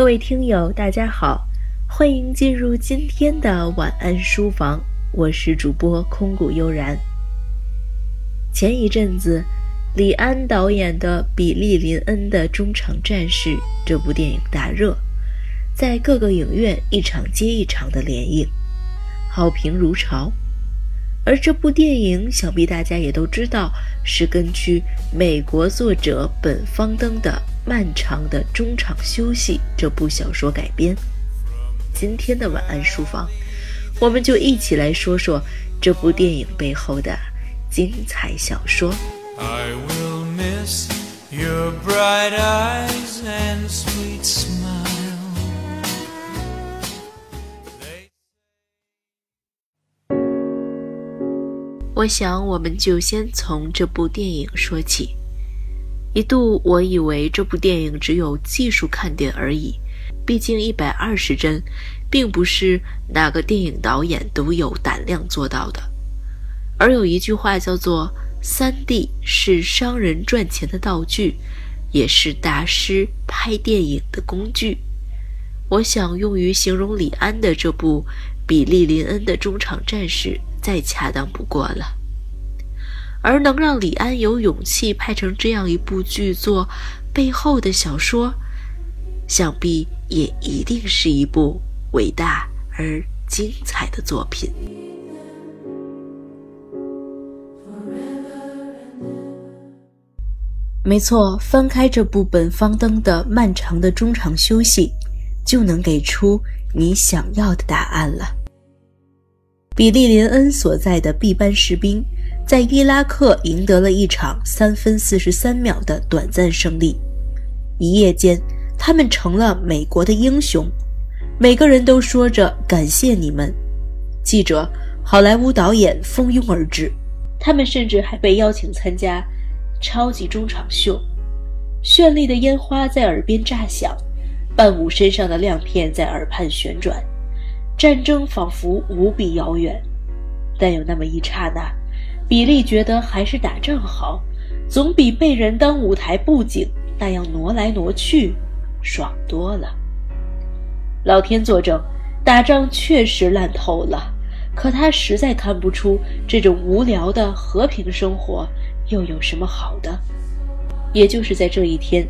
各位听友，大家好，欢迎进入今天的晚安书房，我是主播空谷悠然。前一阵子，李安导演的《比利林恩的中场战士》这部电影大热，在各个影院一场接一场的连映，好评如潮。而这部电影，想必大家也都知道，是根据美国作者本方登的《漫长的中场休息》这部小说改编。今天的晚安书房，我们就一起来说说这部电影背后的精彩小说。I will miss your bright eyes and sweet smile. 我想，我们就先从这部电影说起。一度我以为这部电影只有技术看点而已，毕竟一百二十帧，并不是哪个电影导演都有胆量做到的。而有一句话叫做“三 D 是商人赚钱的道具，也是大师拍电影的工具”。我想用于形容李安的这部《比利林恩的中场战士》。再恰当不过了，而能让李安有勇气拍成这样一部剧作，背后的小说，想必也一定是一部伟大而精彩的作品。没错，翻开这部本方登的漫长的中场休息，就能给出你想要的答案了。比利林恩所在的 B 班士兵在伊拉克赢得了一场三分四十三秒的短暂胜利，一夜间，他们成了美国的英雄，每个人都说着感谢你们。记者、好莱坞导演蜂拥而至，他们甚至还被邀请参加超级中场秀，绚丽的烟花在耳边炸响，伴舞身上的亮片在耳畔旋转。战争仿佛无比遥远，但有那么一刹那，比利觉得还是打仗好，总比被人当舞台布景那样挪来挪去爽多了。老天作证，打仗确实烂透了，可他实在看不出这种无聊的和平生活又有什么好的。也就是在这一天，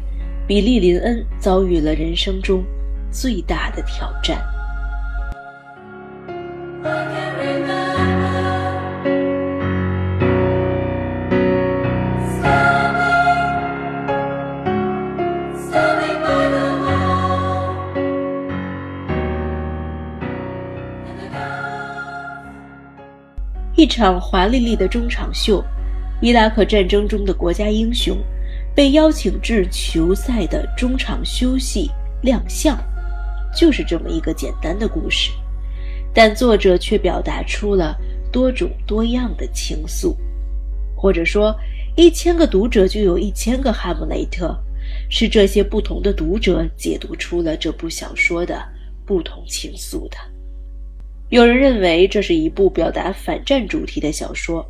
比利林恩遭遇了人生中最大的挑战。场华丽丽的中场秀，伊拉克战争中的国家英雄被邀请至球赛的中场休息亮相，就是这么一个简单的故事。但作者却表达出了多种多样的情愫，或者说，一千个读者就有一千个哈姆雷特，是这些不同的读者解读出了这部小说的不同情愫的。有人认为这是一部表达反战主题的小说，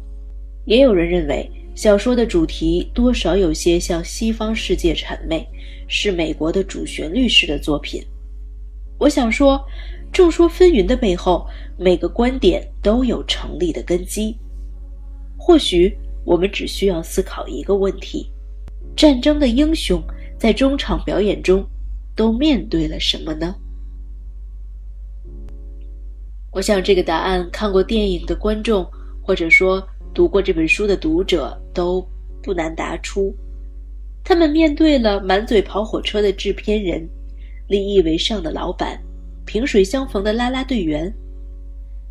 也有人认为小说的主题多少有些向西方世界谄媚，是美国的主旋律式的作品。我想说。众说纷纭的背后，每个观点都有成立的根基。或许我们只需要思考一个问题：战争的英雄在中场表演中都面对了什么呢？我想这个答案，看过电影的观众，或者说读过这本书的读者都不难答出。他们面对了满嘴跑火车的制片人，利益为上的老板。萍水相逢的啦啦队员，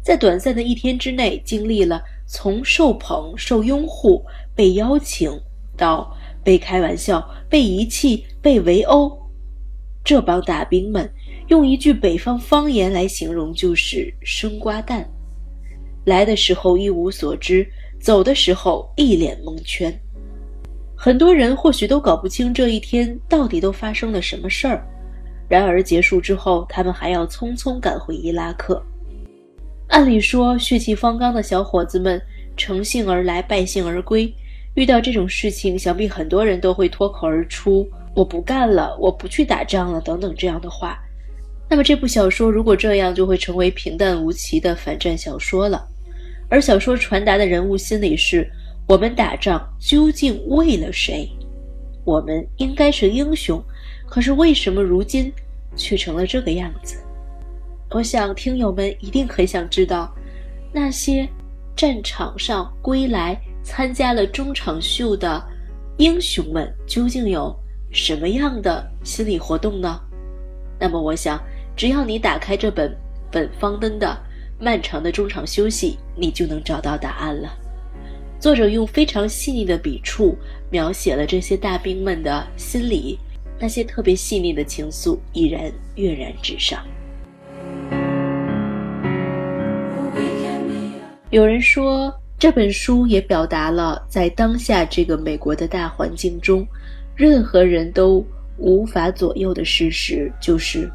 在短暂的一天之内，经历了从受捧、受拥护、被邀请，到被开玩笑、被遗弃、被围殴。这帮大兵们，用一句北方方言来形容，就是“生瓜蛋”。来的时候一无所知，走的时候一脸蒙圈。很多人或许都搞不清这一天到底都发生了什么事儿。然而结束之后，他们还要匆匆赶回伊拉克。按理说，血气方刚的小伙子们乘兴而来，败兴而归。遇到这种事情，想必很多人都会脱口而出：“我不干了，我不去打仗了等等这样的话，那么这部小说如果这样，就会成为平淡无奇的反战小说了。而小说传达的人物心理是：我们打仗究竟为了谁？我们应该是英雄，可是为什么如今却成了这个样子？我想听友们一定很想知道，那些战场上归来参加了中场秀的英雄们究竟有什么样的心理活动呢？那么，我想，只要你打开这本本方登的。漫长的中场休息，你就能找到答案了。作者用非常细腻的笔触描写了这些大兵们的心理，那些特别细腻的情愫已然跃然纸上。有人说，这本书也表达了在当下这个美国的大环境中，任何人都无法左右的事实，就是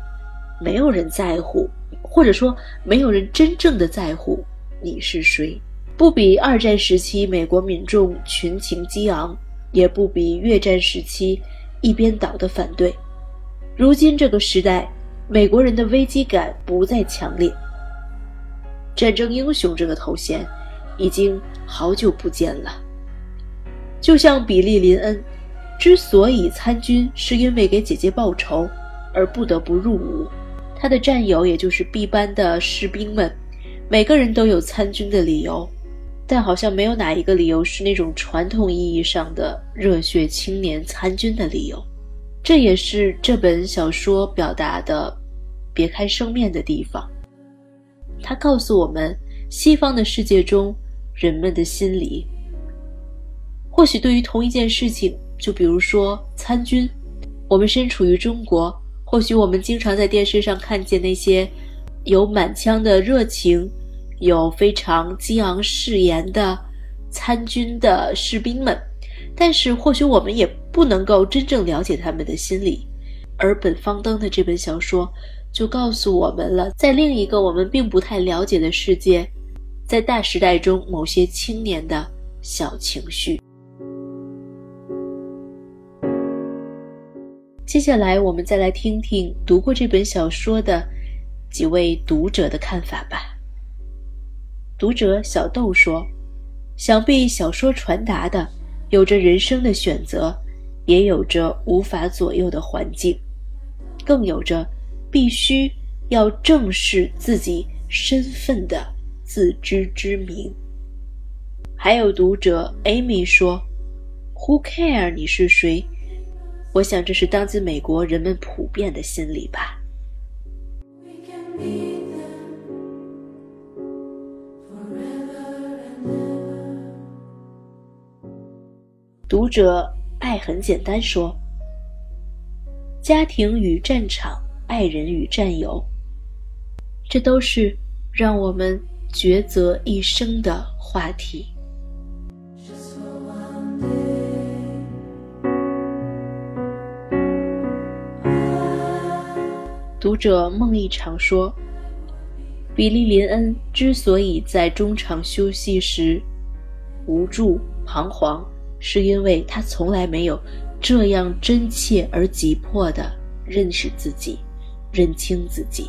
没有人在乎。或者说，没有人真正的在乎你是谁，不比二战时期美国民众群情激昂，也不比越战时期一边倒的反对。如今这个时代，美国人的危机感不再强烈。战争英雄这个头衔已经好久不见了。就像比利林恩，之所以参军，是因为给姐姐报仇，而不得不入伍。他的战友，也就是 B 班的士兵们，每个人都有参军的理由，但好像没有哪一个理由是那种传统意义上的热血青年参军的理由。这也是这本小说表达的别开生面的地方。他告诉我们，西方的世界中人们的心理，或许对于同一件事情，就比如说参军，我们身处于中国。或许我们经常在电视上看见那些有满腔的热情、有非常激昂誓言的参军的士兵们，但是或许我们也不能够真正了解他们的心理。而本方登的这本小说就告诉我们了，在另一个我们并不太了解的世界，在大时代中某些青年的小情绪。接下来，我们再来听听读过这本小说的几位读者的看法吧。读者小豆说：“想必小说传达的有着人生的选择，也有着无法左右的环境，更有着必须要正视自己身份的自知之明。”还有读者 Amy 说：“Who care 你是谁？”我想，这是当今美国人们普遍的心理吧。读者爱很简单说：“家庭与战场，爱人与战友，这都是让我们抉择一生的话题。”读者孟一常说：“比利林恩之所以在中场休息时无助彷徨，是因为他从来没有这样真切而急迫地认识自己，认清自己。”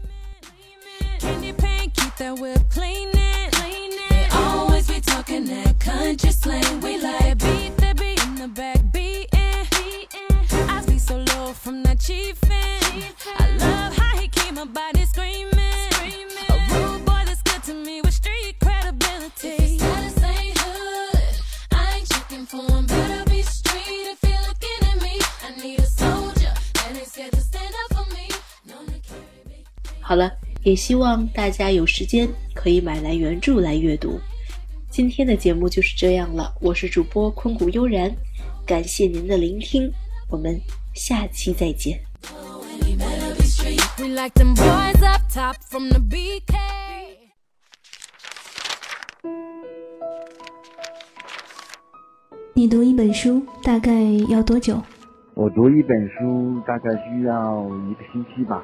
that we're it. They always be talking that country slang. We like beat that beat in the back beating. I see so low from that chiefin'. I love how he keep my body screaming. A rude boy that's good to me with street credibility. Status ain't hood, I ain't checking for him. Better be street if you're looking at me. I need a soldier that ain't scared to stand up for me. No. 好了，也希望大家有时间可以买来原著来阅读。今天的节目就是这样了，我是主播坤谷悠然，感谢您的聆听，我们下期再见。你读一本书大概要多久？我读一本书大概需要一个星期吧。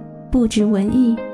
不止文艺。